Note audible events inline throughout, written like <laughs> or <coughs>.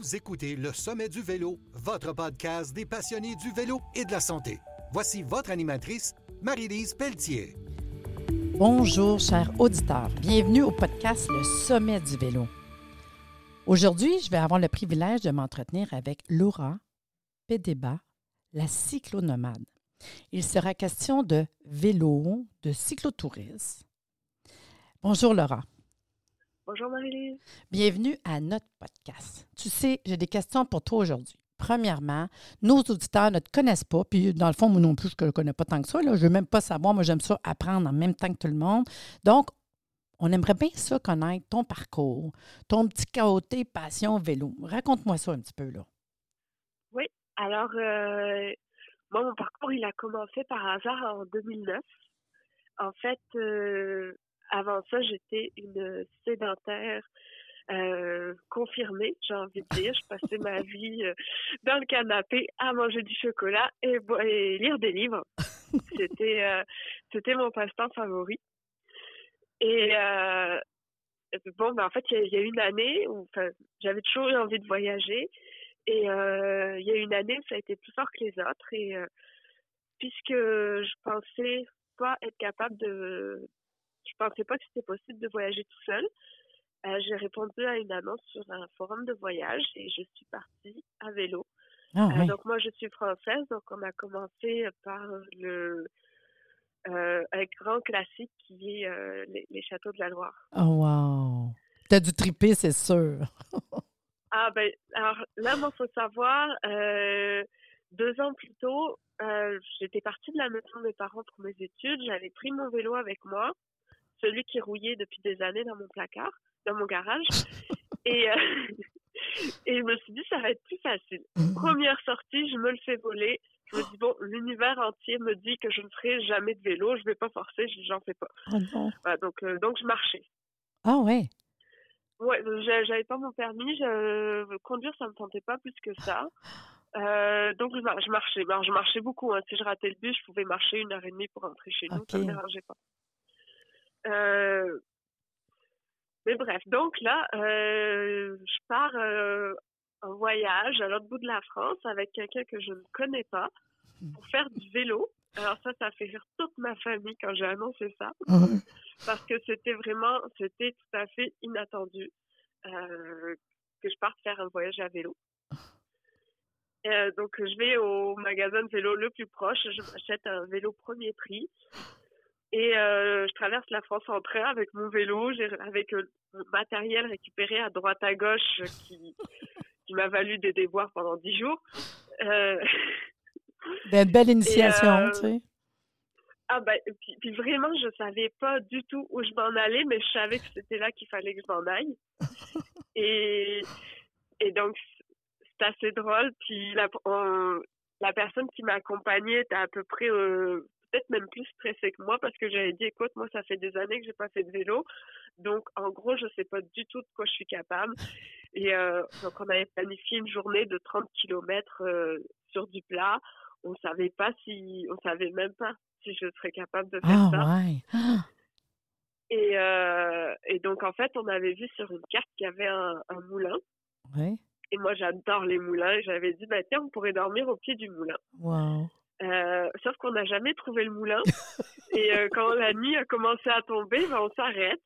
Vous écoutez Le Sommet du Vélo, votre podcast des passionnés du vélo et de la santé. Voici votre animatrice, Marie-Lise Pelletier. Bonjour, chers auditeurs. Bienvenue au podcast Le Sommet du Vélo. Aujourd'hui, je vais avoir le privilège de m'entretenir avec Laura Pédéba, la cyclonomade. Il sera question de vélo, de cyclotourisme. Bonjour, Laura. Bonjour Marie-Lise. Bienvenue à notre podcast. Tu sais, j'ai des questions pour toi aujourd'hui. Premièrement, nos auditeurs ne te connaissent pas, puis dans le fond, moi non plus, je ne connais pas tant que ça. Là. Je ne veux même pas savoir. Moi, j'aime ça apprendre en même temps que tout le monde. Donc, on aimerait bien ça connaître ton parcours, ton petit côté passion vélo. Raconte-moi ça un petit peu, là. Oui, alors, euh, moi, mon parcours, il a commencé par hasard en 2009. En fait, euh, avant ça, j'étais une sédentaire euh, confirmée, j'ai envie de dire. Je passais ma <laughs> vie euh, dans le canapé à manger du chocolat et, et lire des livres. <laughs> C'était euh, c'était mon passe-temps favori. Et bon, ben en fait, il y, a une année où j'avais toujours eu envie de voyager. Et il y a une année où ça a été plus fort que les autres. Et puisque je pensais pas être capable de, je pensais pas que c'était possible de voyager tout seul. Euh, j'ai répondu à une annonce sur un forum de voyage et je suis partie à vélo. Ah, euh, donc moi je suis française, donc on a commencé par le euh, un grand classique qui est les, châteaux de la Loire. Oh wow! T'as du triper, c'est sûr. <laughs> ah ben alors là, il faut savoir, deux ans plus tôt, j'étais partie de la maison de mes parents pour mes études. J'avais pris mon vélo avec moi celui qui rouillait depuis des années dans mon placard, dans mon garage. <laughs> et, euh, et je me suis dit, ça va être plus facile. Mhm. Première sortie, je me le fais voler. Je me dis, bon, l'univers entier me dit que je ne ferai jamais de vélo, je ne vais pas forcer, j'en fais pas. Ah donc, euh, donc, je marchais. Ah ouais? Ouais, j'avais pas mon permis, je, conduire, ça me tentait pas plus que ça. <laughs> Euh, donc, je, marchais. Alors, je marchais beaucoup. Hein. Si je ratais le bus, je pouvais marcher une heure et demie pour rentrer chez nous, ça ne me dérangeait pas. Euh, mais bref, donc là, euh, je pars euh, en voyage à l'autre bout de la France avec quelqu'un que je ne connais pas pour faire du vélo. Alors ça, ça fait rire toute ma famille quand j'ai annoncé ça, parce que c'était vraiment, c'était tout à fait inattendu que je parte faire un voyage à vélo. donc je vais au magasin de vélo le plus proche, je m'achète un vélo premier prix et euh, je traverse la France en train avec mon vélo, avec euh, mon matériel récupéré à droite à gauche qui, <laughs> qui m'a valu des déboires pendant dix jours. Euh... Belle <laughs> initiation, euh, tu sais. Ah ben, puis, vraiment, je savais pas du tout où je m'en allais, mais je savais que c'était là qu'il fallait que je m'en aille. <laughs> et, et donc, c'est assez drôle. Puis la, la personne qui m'a accompagnée était à peu près euh, peut-être même plus stressée que moi parce que j'avais dit, écoute, moi, ça fait des années que j'ai pas fait de vélo. Donc, en gros, je sais pas du tout de quoi je suis capable. Et euh, donc, on avait planifié une journée de 30 km euh, sur du plat. On savait pas si, on savait même pas si je serais capable de faire ah, ça. Ouais. <gasps> Et, euh, et donc, en fait, on avait vu sur une carte qu'il y avait un, un moulin. Ouais. Et moi, j'adore les moulins. Et j'avais dit, bah, tiens, on pourrait dormir au pied du moulin. Wow. Euh, sauf qu'on n'a jamais trouvé le moulin. <laughs> et euh, quand la nuit a commencé à tomber, ben, on s'arrête.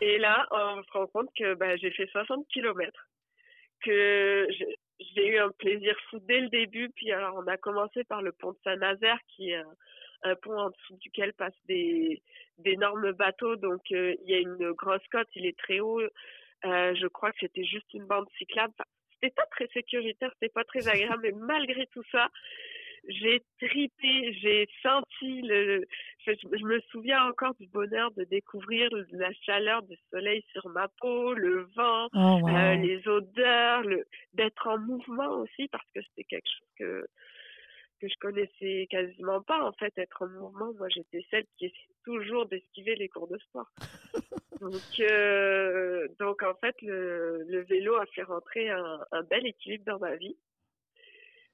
Et là, on se rend compte que ben, j'ai fait 60 km. Que j'ai eu un plaisir fou dès le début. Puis alors, on a commencé par le pont de Saint-Nazaire, qui est un, pont en dessous duquel passent des d'énormes bateaux. Donc, euh, il y a une grosse côte, il est très haut. je crois que c'était juste une bande cyclable. Enfin, c'était pas très sécuritaire, c'était pas très agréable, mais malgré tout ça, j'ai tripé, j'ai senti le, je, me souviens encore du bonheur de découvrir la chaleur du soleil sur ma peau, le vent, oh, euh, les odeurs, le, d'être en mouvement aussi parce que c'était quelque chose que, que je connaissais quasiment pas en fait être en mouvement. Moi j'étais celle qui essaie toujours d'esquiver les cours de sport. <laughs> Donc euh, donc en fait le, le vélo a fait rentrer un, un bel équilibre dans ma vie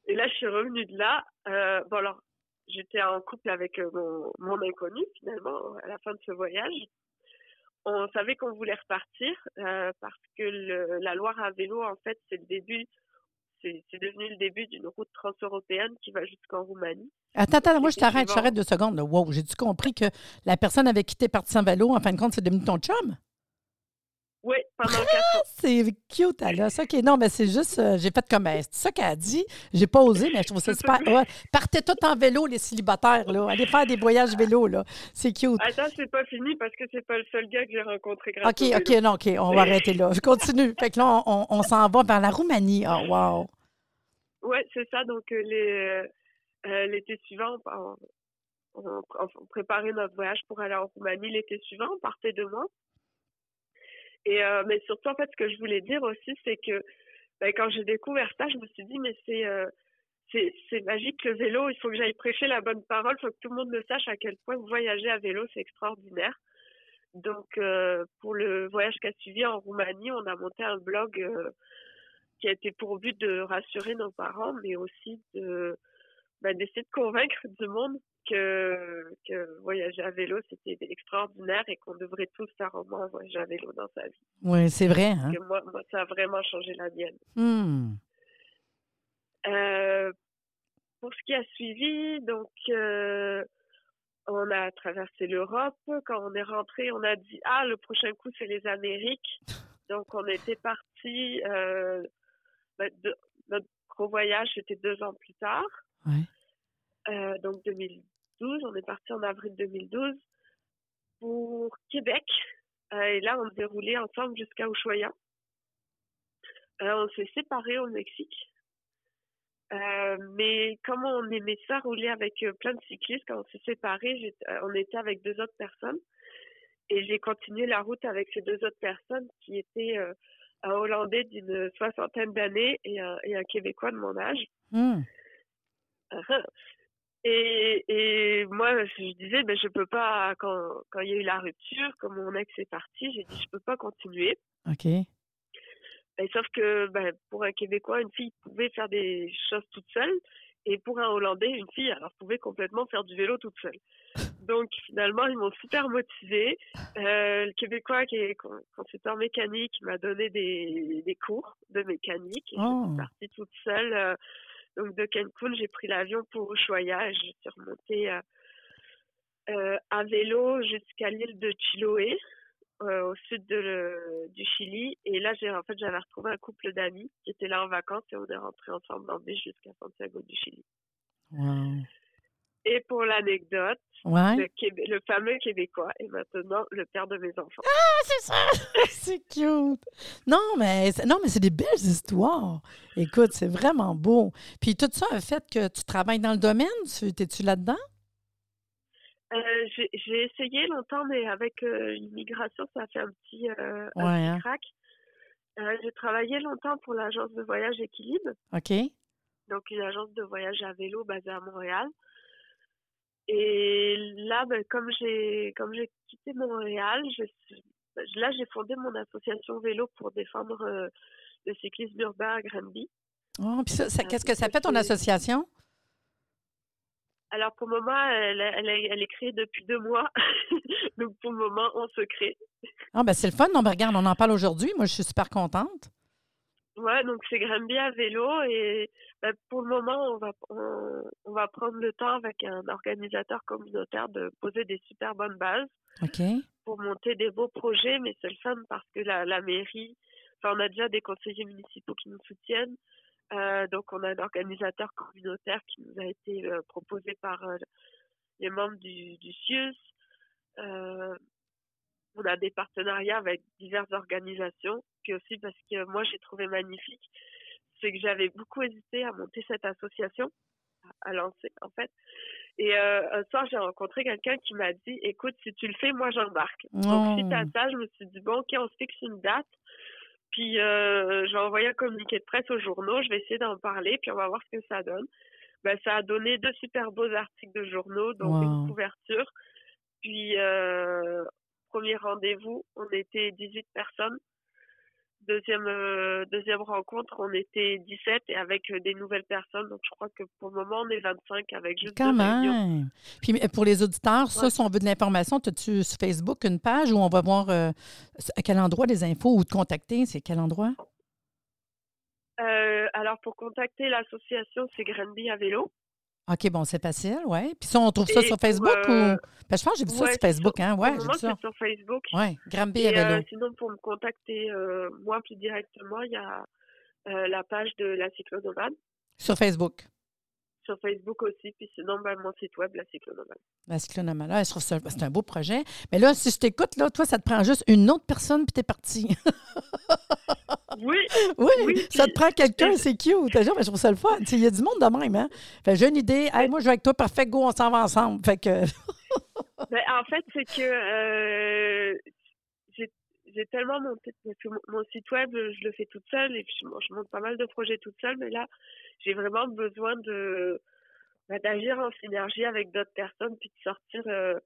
et là, je suis revenue de là. Euh, bon, alors, j'étais en couple avec euh, mon, mon inconnu, finalement, à la fin de ce voyage. on savait qu'on voulait repartir euh, parce que le, la Loire à vélo, en fait, c'est le début, c'est devenu le début d'une route transeuropéenne qui va jusqu'en Roumanie. Attends, attends, moi, je t'arrête, je t'arrête deux secondes. Wow, j'ai-tu compris que la personne avec qui t'es parti en vélo, en fin de compte, c'est devenu ton chum? Oui, pendant quatre ans. C'est cute, Alice. OK, non, mais c'est juste, euh, j'ai fait comme, ben, c'est ça qu'elle a dit. J'ai pas osé, mais je trouve ça super. Ouais. Partez tout en vélo, les célibataires, là. Allez faire des voyages vélo, là. C'est cute. Attends, c'est pas fini parce que c'est pas le seul gars que j'ai rencontré grâce OK, au vélo. OK, non, OK, on va arrêter là. Je continue. Fait que là, on, on- on s'en va vers la Roumanie. Ah, wow. Ouais, c'est ça. Donc, euh, les, euh, l'été suivant, on, préparait notre voyage pour aller en Roumanie l'été suivant. On partait de moi. Euh, mais surtout, en fait, ce que je voulais dire aussi, c'est que ben, quand j'ai découvert ça, je me suis dit, mais c'est, euh, c'est, magique le vélo. Il faut que j'aille prêcher la bonne parole. Il faut que tout le monde le sache à quel point voyager à vélo, c'est extraordinaire. Donc, euh, pour le voyage qui a suivi en Roumanie, on a monté un blog qui a été pour but de rassurer nos parents, mais aussi de ben, d'essayer de convaincre du monde que, que voyager à vélo, c'était extraordinaire et qu'on devrait tous faire au moins voyager à vélo dans sa vie. Oui, c'est vrai, hein? Que moi, moi, ça a vraiment changé la mienne. Hmm. Euh, pour ce qui a suivi, donc euh, on a traversé l'Europe. Quand on est rentré, on a dit ah le prochain coup c'est les Amériques. <laughs> Donc on était parti. Euh, ben, notre gros voyage c'était deux ans plus tard. Ouais. Euh, donc 2012, on est parti en avril 2012 pour Québec. Euh, et là, on devait rouler ensemble jusqu'à Ushuaia. Euh, on s'est séparés au Mexique. Euh, mais comme on aimait ça rouler avec plein de cyclistes, quand on s'est séparés, on était avec deux autres personnes. Et j'ai continué la route avec ces deux autres personnes qui étaient euh, un Hollandais d'une soixantaine d'années et un, et un Québécois de mon âge. Hmm. Et, et moi, je disais, ben, je peux pas, quand, quand il y a eu la rupture, quand mon ex est parti, j'ai dit, je peux pas continuer. OK. Et sauf que, ben, pour un Québécois, une fille pouvait faire des choses toute seule. Et pour un Hollandais, une fille, alors, pouvait complètement faire du vélo toute seule. Donc, finalement, ils m'ont super motivée. Euh, le Québécois qui est con- consultant mécanique m'a donné des, des cours de mécanique. Et Oh. je suis partie toute seule. euh, donc, de Cancun, j'ai pris l'avion pour Ushuaia et je suis remontée euh, euh, à vélo jusqu'à l'île de Chiloé, euh, au sud du Chili. Et là, j'ai en fait, j'avais retrouvé un couple d'amis qui étaient là en vacances et on est rentrés ensemble en bus jusqu'à Santiago du Chili. Et pour l'anecdote, Ouais. le, Québé- le fameux Québécois est maintenant le père de mes enfants. c'est ça! <laughs> c'est cute! Non, mais, c'est- non, mais c'est des belles histoires. Écoute, c'est vraiment beau. Puis tout ça a fait que tu travailles dans le domaine? Tu- T'es-tu là-dedans? Euh, j'ai essayé longtemps, mais avec euh, l'immigration, ça a fait un petit, euh, un Ouais, petit hein. crack. J'ai travaillé longtemps pour l'agence de voyage Équilibre. OK. donc une agence de voyage à vélo basée à Montréal. Et là, ben, comme j'ai comme j'ai quitté Montréal, je suis- là j'ai fondé mon association vélo pour défendre euh, le cyclisme urbain à Granby. Oh, puis ça, ça- Euh, qu'est-ce que ça fait ton association? Alors pour le moment, elle, elle, est- elle est créée depuis deux mois, <laughs> donc pour le moment on se crée. Ah, ben c'est le fun. Non, mais regarde, on en parle aujourd'hui. Moi, je suis super contente. Ouais, donc c'est Granby à vélo et ben, pour le moment on va on, on va prendre le temps avec un organisateur communautaire de poser des super bonnes bases. OK. pour monter des beaux projets, mais c'est le fun parce que la, la mairie, enfin, on a déjà des conseillers municipaux qui nous soutiennent. Euh, donc, on a un organisateur communautaire qui nous a été euh, proposé par euh, les membres du, du CIUS. On a des partenariats avec diverses organisations. Puis aussi parce que moi, j'ai trouvé magnifique, c'est que j'avais beaucoup hésité à monter cette association, à, lancer en fait. Et euh, un soir, j'ai rencontré quelqu'un qui m'a dit, écoute, si tu le fais, moi j'embarque. Donc, suite à Oh. ça, je me suis dit, bon, ok, on se fixe une date. Puis, euh, j'ai envoyé un communiqué de presse aux journaux. Je vais essayer d'en parler, puis on va voir ce que ça donne. Ben, ça a donné deux super beaux articles de journaux, donc Wow. une couverture. Puis, euh, premier rendez-vous, on était 18 personnes. deuxième euh, deuxième rencontre, on était 17 et avec euh, des nouvelles personnes. Donc je crois que pour le moment, on est 25 avec juste Quand deux réunions. même. Puis pour les auditeurs, ça, si on veut de l'information, as-tu sur Facebook une page où on va voir euh, à quel endroit les infos ou te contacter? C'est quel endroit? Euh, alors pour contacter l'association, c'est Granby à vélo. OK, bon, c'est facile, oui. Puis ça, on trouve ça Et sur Facebook euh, ou. Ben, je pense que j'ai vu ça ouais, sur Facebook, hein? Le j'ai vu ça. sur Facebook. Oui, vélo. euh, sinon, pour me contacter euh, moi plus directement, il y a euh, la page de la cyclonomade Sur Facebook. Sur Facebook aussi. Puis sinon, ben, mon site web, la cyclonomade. La cyclonomie, là, je trouve ça- c'est un beau projet. Mais là, si je t'écoute, là, toi, ça te prend juste une autre personne puis t'es parti. <laughs> Oui, oui, Oui, ça te prend quelqu'un, c'est cute. Genre, mais je trouve ça le fun. Il y a du monde de même, hein? Fait que j'ai une idée. Hey, moi, je vais avec toi, parfait, go, on s'en va ensemble. Fait que. Ben, en fait, c'est que euh, j'ai tellement monté parce que mon, site web, je le fais toute seule et puis je, je monte pas mal de projets toute seule, mais là, j'ai vraiment besoin de ben, d'agir en synergie avec d'autres personnes puis de sortir euh,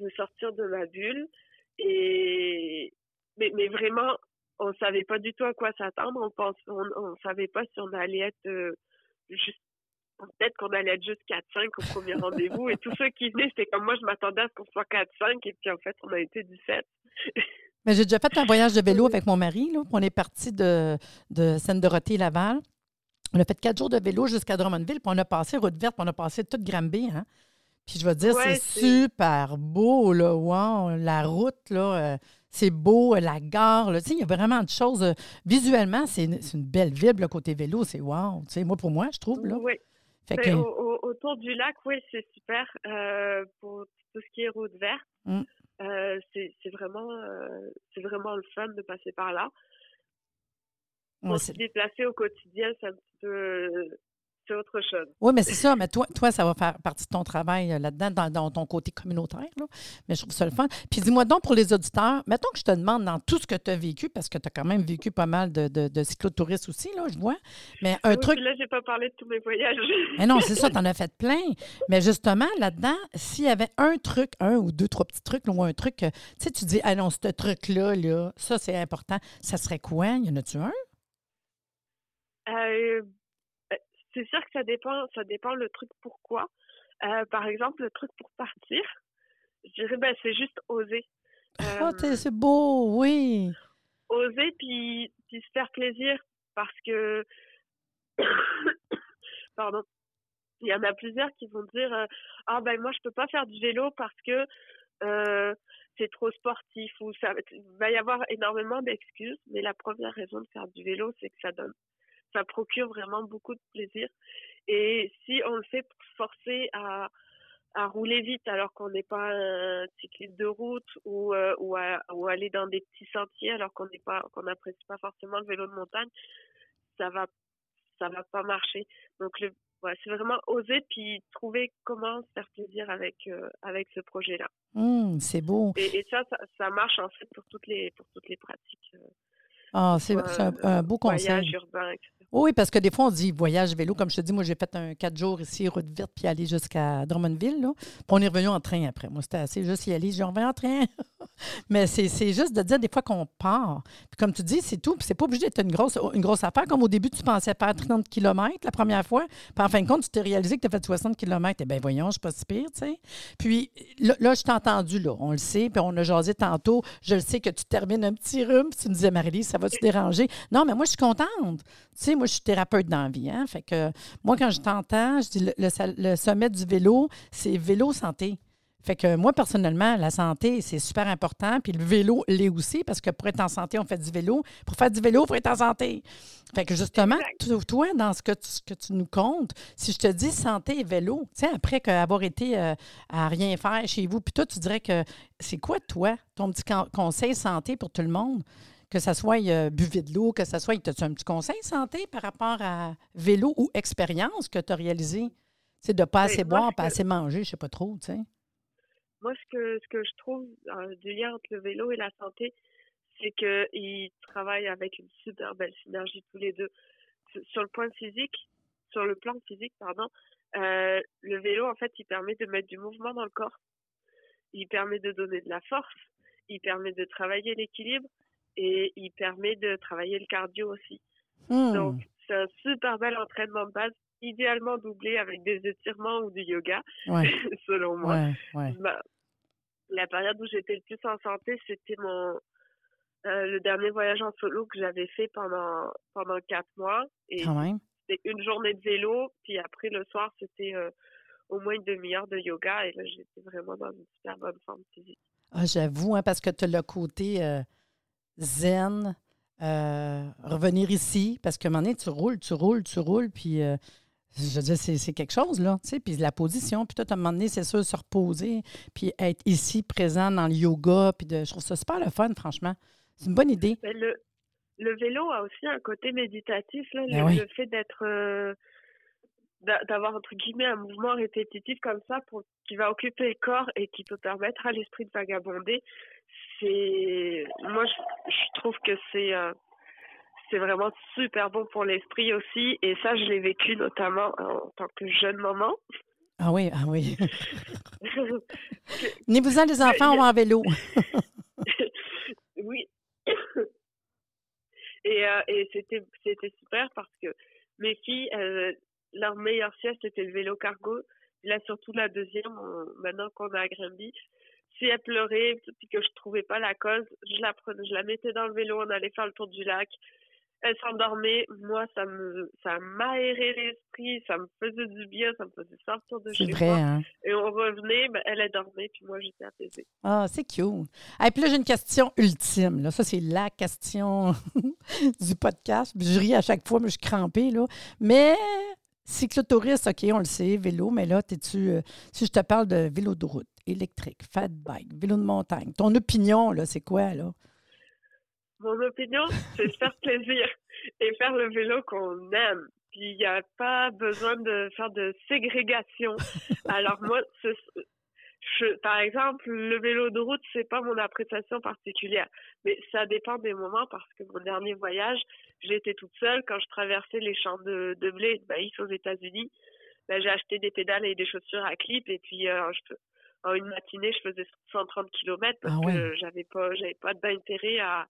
de sortir de ma bulle et mais, mais vraiment on savait pas du tout à quoi s'attendre on pense on, on savait pas si on allait être euh, juste peut-être qu'on allait être juste 4-5 au premier rendez-vous et tous ceux qui venaient, c'était comme moi, je m'attendais à ce qu'on soit 4-5 et puis en fait, on a été 17. Mais j'ai déjà fait un voyage de vélo <laughs> avec mon mari. Là. On est parti de, de Seine-Dorothée-Laval. On a fait quatre jours de vélo jusqu'à Drummondville, puis on a passé route verte, puis on a passé toute Granby. Hein? Puis je vais te dire, Ouais, c'est super beau, là. Wow, la route, là, euh, c'est beau, euh, la gare, là. Tu sais, il y a vraiment de choses. euh, visuellement, c'est une, belle ville, le côté vélo, c'est wow. Tu sais, moi, pour moi, je trouve, là. Oui. Fait Ben, que, au- au- autour du lac, oui, c'est super. Euh, pour tout ce qui est route verte, Mm. Euh, c'est c'est vraiment, euh, c'est vraiment le fun de passer par là. ouais, Pour c'est- se déplacer au quotidien, c'est un petit peu, c'est autre chose. Oui, mais c'est ça. Mais toi, toi, ça va faire partie de ton travail euh, là-dedans, dans, dans ton côté communautaire. Là. Mais je trouve ça le fun. Puis dis-moi donc pour les auditeurs, mettons que je te demande dans tout ce que tu as vécu, parce que tu as quand même vécu pas mal de, de, de cyclotouristes aussi, là, je vois. Mais un Oui, truc. là, j'ai pas parlé de tous mes voyages. <laughs> Mais non, c'est ça, tu en as fait plein. Mais justement, là-dedans, s'il y avait un truc, un ou deux, trois petits trucs, là, ou un truc, tu sais, tu dis, ah non, ce truc-là, là, ça, c'est important, ça serait quoi? Y en a-tu un? Euh, c'est sûr que ça dépend, ça dépend le truc pourquoi. Euh, par exemple, le truc pour partir, je dirais ben c'est juste oser. Ah, Euh, c'est beau, oui. oser puis, puis se faire plaisir parce que <coughs> pardon il y en a plusieurs qui vont dire euh, ah ben moi je peux pas faire du vélo parce que c'est trop sportif ou ça il va y avoir énormément d'excuses mais la première raison de faire du vélo c'est que ça donne ça procure vraiment beaucoup de plaisir et si on le fait forcer à à rouler vite alors qu'on n'est pas un cycliste de route ou euh, ou, à, ou aller dans des petits sentiers alors qu'on n'est pas qu'on n'apprécie pas forcément le vélo de montagne ça va ça va pas marcher donc le ouais, c'est vraiment oser puis trouver comment se faire plaisir avec euh, avec ce projet là Hum, c'est beau. et, et ça, ça ça marche en fait pour toutes les pour toutes les pratiques euh, Ah, c'est un, euh, un beau conseil. voyage urbain etc. Oui, parce que des fois, on dit voyage vélo. Comme je te dis, moi, j'ai fait un quatre jours ici, route verte, puis aller jusqu'à Drummondville. Puis on est revenu en train après. Moi, c'était assez juste y aller. J'en reviens en train. <laughs> Mais c'est juste de dire des fois qu'on part. Puis comme tu dis, c'est tout. Puis c'est pas obligé d'être une grosse, une grosse affaire. Comme au début, tu pensais faire 30 km la première fois. Puis en fin de compte, tu t'es réalisé que tu as fait 60 km. Eh bien, voyons, je suis pas pire, tu sais. Puis là, là, je t'ai entendu, là. On le sait. Puis on a jasé tantôt. Je le sais que tu termines un petit rhume. Puis tu me disais, Marie-Lise, ça va te déranger? Non, mais moi, je suis contente. Tu sais, moi, je suis thérapeute dans la vie. Hein? Fait que moi, quand je t'entends, je dis le, le sommet du vélo, c'est vélo santé. Fait que moi, personnellement, la santé, c'est super important. Puis le vélo l'est aussi, parce que pour être en santé, on fait du vélo. Pour faire du vélo, il faut être en santé. Fait que justement, toi, dans ce que tu, ce que tu nous comptes, si je te dis santé et vélo, tu sais, après avoir été euh, à rien faire chez vous, puis toi, tu dirais que c'est quoi, toi, ton petit con- conseil santé pour tout le monde? Que ça soit euh, buvez de l'eau, que ça soit. As-tu un petit conseil santé par rapport à vélo ou expérience que tu as réalisé? C'est de ne pas Oui, assez moi, boire, pas que- assez manger, je sais pas trop, tu sais. moi ce que ce que je trouve euh, du lien entre le vélo et la santé c'est que ils travaillent avec une super belle synergie tous les deux Sur- sur le point physique sur le plan physique pardon euh, le vélo en fait il permet de mettre du mouvement dans le corps il permet de donner de la force il permet de travailler l'équilibre et il permet de travailler le cardio aussi. Hmm. Donc, c'est un super bel entraînement de base, idéalement doublé avec des étirements ou du yoga, Ouais, <laughs> selon moi. ouais, ouais. Ma- la période où j'étais le plus en santé, c'était mon euh, le dernier voyage en solo que j'avais fait pendant pendant quatre mois. Et c'était une journée de vélo, puis après le soir, c'était euh, au moins une demi-heure de yoga. Et là, j'étais vraiment dans une super bonne forme physique. Ah, J'avoue, hein, parce que tu as le côté euh, zen, euh, revenir ici, parce qu'à un moment donné, tu roules, tu roules, tu roules, puis euh, je veux dire, c'est quelque chose, là, tu sais, puis la position, puis toi, à un moment donné, c'est sûr, se reposer, puis être ici, présent dans le yoga, puis de, je trouve ça super le fun, franchement. C'est une bonne idée. Mais le, le vélo a aussi un côté méditatif, là, Ben le, oui. le fait d'être euh, d'a- d'avoir entre guillemets un mouvement répétitif comme ça pour qui va occuper le corps et qui peut permettre à l'esprit de vagabonder. C'est moi je, je trouve que c'est euh, c'est vraiment super bon pour l'esprit aussi et ça je l'ai vécu notamment en tant que jeune maman. Ah oui, ah oui. <laughs> Venez-vous-en, les enfants, va en vélo. <laughs> oui. et euh, et c'était c'était super parce que mes filles, euh, leur meilleure sieste c'était le vélo cargo. Là surtout la deuxième, on- maintenant qu'on est à Granby, si elle pleurait puis que je trouvais pas la cause, je la prenais, je la mettais dans le vélo, on allait faire le tour du lac. Elle s'endormait, moi ça me ça m'aérait l'esprit, ça me faisait du bien, ça me faisait sortir de C'est chez vrai, moi. hein? Et on revenait, ben, elle elle dormait puis moi j'étais apaisée. Ah, c'est cute. Et puis là, j'ai une question ultime. Là. Ça, c'est la question <laughs> du podcast. Je ris à chaque fois, mais je suis crampée. Là. Mais cyclotouriste, OK, on le sait, vélo, mais là, t'es-tu. euh, si je te parle de vélo de route, électrique, fat bike, vélo de montagne, ton opinion, là, c'est quoi, là? Mon opinion, c'est se faire plaisir et faire le vélo qu'on aime. Puis il n'y a pas besoin de faire de ségrégation. Alors moi, je, par exemple, le vélo de route, c'est pas mon appréciation particulière, mais ça dépend des moments parce que mon dernier voyage, j'étais toute seule quand je traversais les champs de, de blé et de maïs aux États-Unis. Ben, j'ai acheté des pédales et des chaussures à clip et puis euh, je- en une matinée, je faisais 130 km parce Ah ouais. que j'avais pas, j'avais pas d'intérêt à,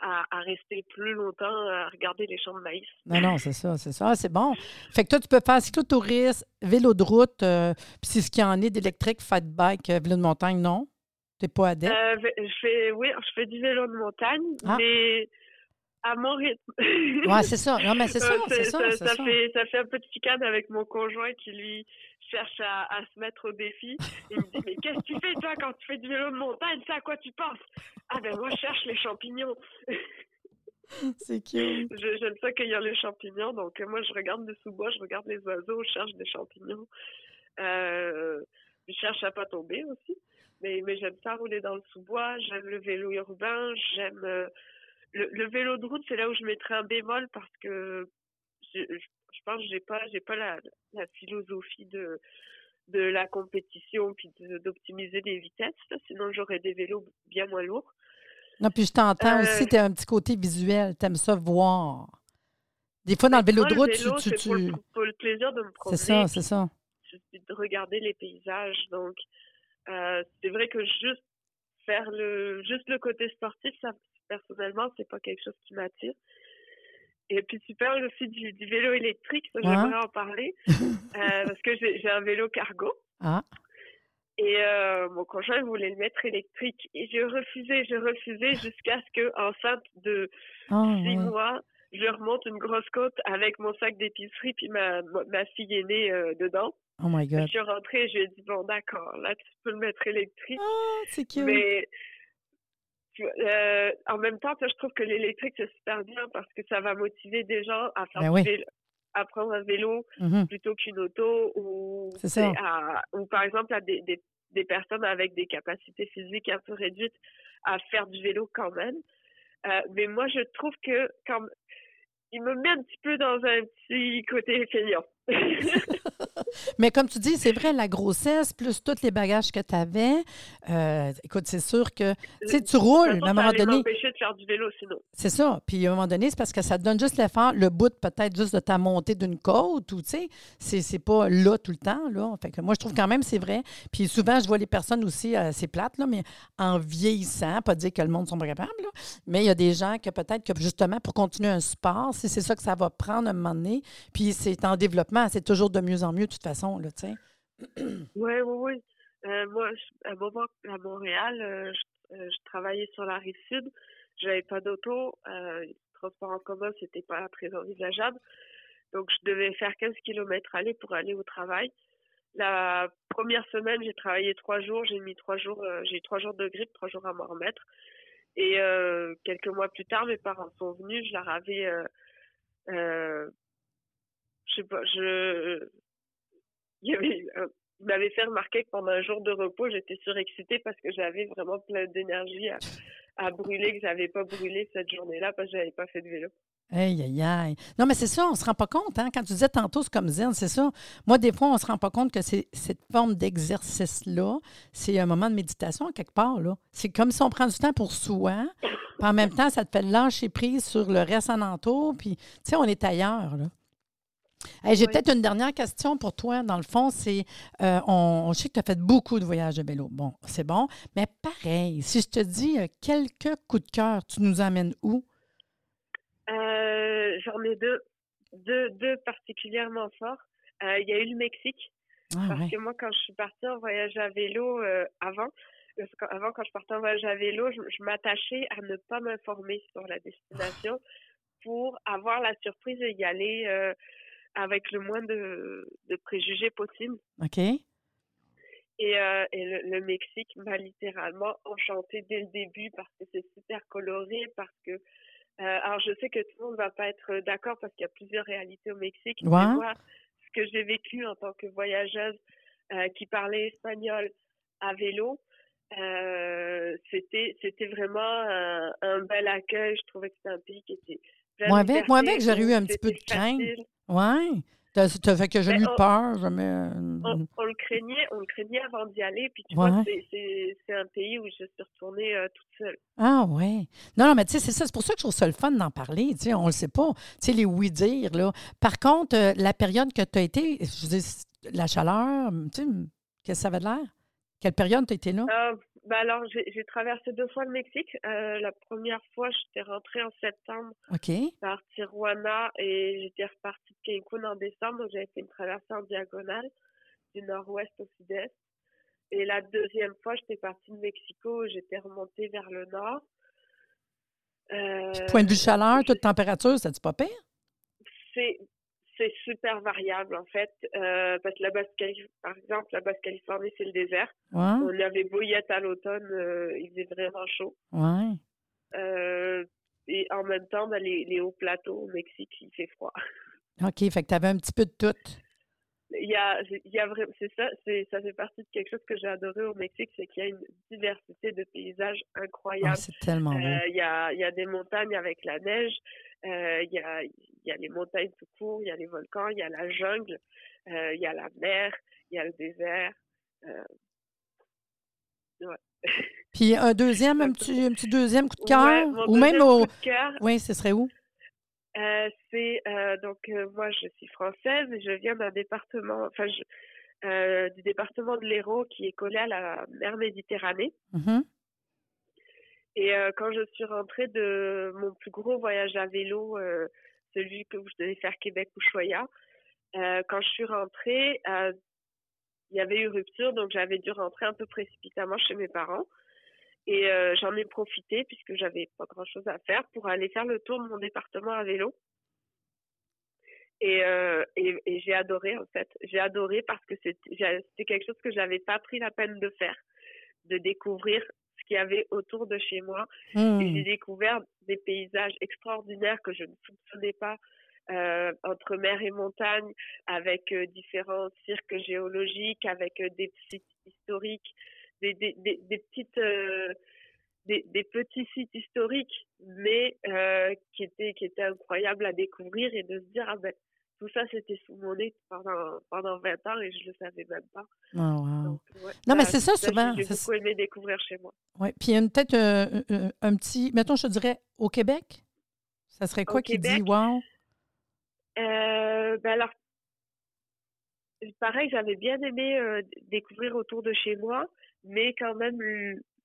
à, à rester plus longtemps à regarder les champs de maïs. Non, non, c'est ça, c'est ça. Ah, c'est bon. Fait que toi, tu peux faire cyclotourisme, vélo de route, euh, puis c'est ce qu'il y en est d'électrique, fat bike, euh, vélo de montagne, non? T'es pas adepte? Euh, je fais, oui, je fais du vélo de montagne, Ah. mais à mon rythme. Ouais, c'est ça. Non, mais c'est <laughs> ça, Euh, c'est ça, c'est ça. fait, ça fait un peu de chicane avec mon conjoint qui, lui, cherche à, à se mettre au défi. Il me dit, mais qu'est-ce que tu fais, toi, quand tu fais du vélo de montagne? C'est à quoi tu penses? Ah ben, moi, je cherche les champignons. <laughs> C'est cute. J'aime ça cueillir les champignons. Donc, euh, moi, je regarde des sous-bois, je regarde les oiseaux, je cherche des champignons. Euh, je cherche à pas tomber aussi. Mais, mais j'aime ça rouler dans le sous-bois. J'aime le vélo urbain. J'aime euh, le, le vélo de route. C'est là où je mettrais un bémol parce que je, je, je pense que j'ai pas, j'ai pas la, la philosophie de de la compétition puis d'optimiser les vitesses. là. Sinon, j'aurais des vélos bien moins lourds. Non, puis je t'entends Euh, aussi, tu as un petit côté visuel, tu aimes ça voir. Des fois, dans le vélo Moi, de route, vélo, tu. tu, c'est pour, tu- le- pour le plaisir de me promener. C'est ça, c'est ça. puis de regarder les paysages. Donc, euh, c'est vrai que juste faire le juste le côté sportif, ça personnellement, c'est pas quelque chose qui m'attire. Et puis tu parles aussi du, du vélo électrique, ça, j'aimerais en parler <laughs> euh, parce que j'ai un vélo cargo Ah, et euh, mon conjoint voulait le mettre électrique et j'ai refusé, j'ai refusé jusqu'à ce que enceinte de ah six ouais. mois, je remonte une grosse côte avec mon sac d'épicerie puis ma ma fille est née euh, dedans. Oh my Je God. suis rentrée et je lui ai dit, bon, d'accord, là, tu peux le mettre électrique. Ah, c'est cute. Mais euh, en même temps, je trouve que l'électrique, c'est super bien parce que ça va motiver des gens à faire Ben oui. vélo, à prendre un vélo Mhm. plutôt qu'une auto ou, à- ou par exemple à des, des, des personnes avec des capacités physiques un peu réduites à faire du vélo quand même. Euh, mais moi, je trouve que quand il me met un petit peu dans un petit côté feignant. <laughs> Mais comme tu dis, c'est vrai, la grossesse, plus tous les bagages que tu avais, euh, écoute, c'est sûr que tu roules, mais à un moment donné. de faire du vélo sinon. C'est ça. Puis à un moment donné, c'est parce que ça te donne juste l'effort, le bout peut-être juste de ta montée d'une côte ou tu sais, c'est, pas là tout le temps. Là. Fait que moi, je trouve quand même c'est vrai. Puis souvent, je vois les personnes aussi, euh, c'est plate, là, mais en vieillissant, pas dire que le monde sont pas capables, là, mais il y a des gens que peut-être que justement pour continuer un sport, c'est, ça que ça va prendre à un moment donné. Puis c'est en développement, c'est toujours de mieux en mieux toute façon, là, tu sais. Oui, oui, oui. Moi, à un moment, à Montréal, euh, je, euh, je travaillais sur la rive sud. J'avais pas d'auto. Euh, transport en commun, c'était pas très envisageable. Donc, je devais faire 15 kilomètres aller pour aller au travail. La première semaine, j'ai travaillé trois jours. J'ai mis trois jours, j'ai trois jours de grippe, trois jours à m'en remettre. Et quelques mois plus tard, mes parents sont venus. Je leur avais, je sais pas, je, euh, il m'avait fait remarquer que pendant un jour de repos, j'étais surexcitée parce que j'avais vraiment plein d'énergie à, à brûler que j'avais pas brûlé cette journée-là parce que j'avais pas fait de vélo. Aïe, aïe, aïe. Non, mais c'est ça, on se rend pas compte. Hein? Quand tu disais tantôt, c'est comme zen, c'est ça. Moi, des fois, on se rend pas compte que c'est cette forme d'exercice-là, c'est un moment de méditation, quelque part. là. C'est comme si on prend du temps pour soi, puis en même temps, ça te fait lâcher prise sur le reste en entour, puis, tu sais, on est ailleurs. Là. Hey, J'ai Oui. peut-être une dernière question pour toi. Dans le fond, c'est euh, on, on sait que tu as fait beaucoup de voyages de vélo. Bon, c'est bon. Mais pareil, si je te dis euh, quelques coups de cœur, tu nous amènes où? Euh, J'en ai deux, deux, deux particulièrement forts. Euh, Il y a eu le Mexique. Ah, Parce ouais. que moi, quand je suis partie en voyage à vélo avant, avant, quand je partais en voyage à vélo, je, je m'attachais à ne pas m'informer sur la destination pour avoir la surprise et y aller avec le moins de, de préjugés possible. OK. Et, euh, et le, le Mexique m'a littéralement enchantée dès le début parce que c'est super coloré, parce que euh, alors je sais que tout le monde va pas être d'accord parce qu'il y a plusieurs réalités au Mexique. Ouais. Mais moi, ce que j'ai vécu en tant que voyageuse euh, qui parlait espagnol à vélo, euh, c'était c'était vraiment un, un bel accueil. Je trouvais que c'était un pays qui était Moi avec- moi avec, j'aurais eu un petit peu de crainte. facile. Ouais. T'as fait que j'ai Ben, eu on- peur. Me... on, on le craignait, on le craignait avant d'y aller. Puis tu Ouais. vois, c'est- un pays où je suis retournée euh, toute seule. Ah ouais. Non, non, mais tu sais, c'est ça. C'est pour ça que je trouve ça le fun d'en parler. Tu sais, on le sait pas. Tu sais, les oui-dire, là. Par contre, euh, la période que tu as été, je la chaleur, tu sais, qu'est-ce que ça avait de l'air? Quelle période tu as été là? Euh, bah alors, j'ai traversé deux fois le Mexique. Euh, la première fois, j'étais rentrée en septembre OK. par Tijuana et j'étais repartie de Cancun en décembre. Donc, j'avais fait une traversée en diagonale du nord-ouest au sud-est. Et la deuxième fois, j'étais partie de Mexico. J'étais remontée vers le nord. Euh, Point de vue chaleur, toute température, ça pas pire? c'est c'est super variable en fait euh, parce que la basse par exemple la basse Californie c'est le désert Ouais. on avait beau y être à l'automne euh, il faisait vraiment chaud Ouais. Euh, et en même temps ben, les, les hauts plateaux au Mexique il fait froid <laughs> OK. Fait que tu avais un petit peu de tout. Il y a il y a c'est ça c'est ça fait partie de quelque chose que j'ai adoré au Mexique c'est qu'il y a une diversité de paysages Ah, incroyables c'est tellement. Euh, Il y, a, il y a des montagnes avec la neige, euh, il y, a, il y a les montagnes tout court, il y a les volcans, il y a la jungle, euh, il y a la mer, il y a le désert. Euh, Puis un deuxième, un petit, un petit deuxième coup de cœur? Ou même au. Oui, ce serait où? Euh, c'est euh, donc euh, moi je suis française et je viens d'un département, enfin je, du département de l'Hérault qui est collé à la mer Méditerranée. Mhm. Et quand je suis rentrée de mon plus gros voyage à vélo, celui que je devais faire Québec-Ushuaïa, euh, quand je suis rentrée, il y avait eu rupture, donc j'avais dû rentrer un peu précipitamment chez mes parents. Et euh, j'en ai profité, puisque j'avais pas grand-chose à faire, pour aller faire le tour de mon département à vélo. Et, euh, et, et j'ai adoré, en fait. J'ai adoré parce que c'était quelque chose que j'avais pas pris la peine de faire, de découvrir ce qu'il y avait autour de chez moi. Et Hmm. j'ai découvert des paysages extraordinaires que je ne soupçonnais pas euh, entre mer et montagne, avec euh, différents cirques géologiques, avec euh, des sites historiques, des, des, des, des petites euh, des, des petits sites historiques, mais euh, qui étaient qui étaient incroyables à découvrir et de se dire ah ben tout ça, c'était sous mon nez pendant, pendant 20 ans et je le savais même pas. Oh, wow. Donc, ouais, Non, mais c'est ça, ça, souvent. J'ai beaucoup aimé découvrir chez moi. Oui, puis il y a une- peut-être euh, euh, un petit, mettons, je te dirais, au Québec, ça serait quoi Au qui dit wow? Euh, ben alors, pareil, j'avais bien aimé découvrir autour de chez moi, mais quand même,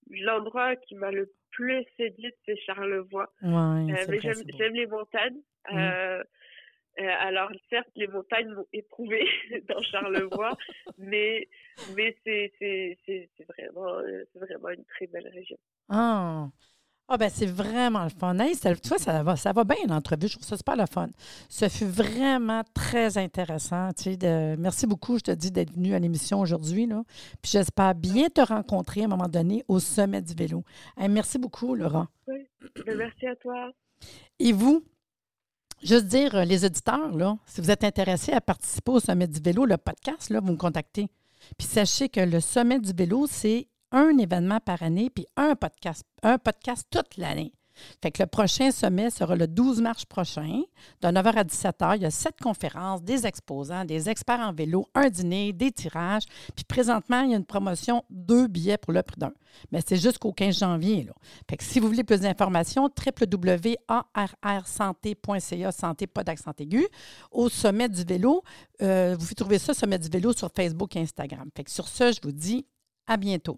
l'endroit qui m'a le plus séduite, c'est Charlevoix. Euh, mais j'aime les montagnes. Mm. Euh, euh, alors, certes, les montagnes m'ont éprouvée <laughs> dans Charlevoix, <laughs> mais, mais c'est vraiment, c'est vraiment une très belle région. Ah, ah ben c'est vraiment le fun. Hey, ça- tu vois, ça va, ça va bien l'entrevue. Je trouve ça super le fun. Ce fut vraiment très intéressant. Tu sais, de- merci beaucoup, je te dis, d'être venu à l'émission aujourd'hui. là. Puis j'espère bien te rencontrer à un moment donné au sommet du vélo. Hey, merci beaucoup, Laurent. Ben, merci à toi. Et vous, juste dire, euh, les auditeurs, là, si vous êtes intéressés à participer au Sommet du vélo, le podcast, là, vous me contactez. Puis sachez que le Sommet du vélo, c'est un événement par année, puis un podcast, un podcast toute l'année. Fait que le prochain sommet sera le 12 mars prochain, de 9h à 17h. Il y a sept conférences, des exposants, des experts en vélo, un dîner, des tirages. Puis présentement, il y a une promotion, deux billets pour le prix d'un. Mais c'est jusqu'au 15 janvier. Que si vous voulez plus d'informations, www.arrsanté.ca, santé, pas d'accent aigu, au sommet du vélo. Euh, vous pouvez trouver ça, sommet du vélo, sur Facebook et Instagram. Fait sur ce, je vous dis à bientôt.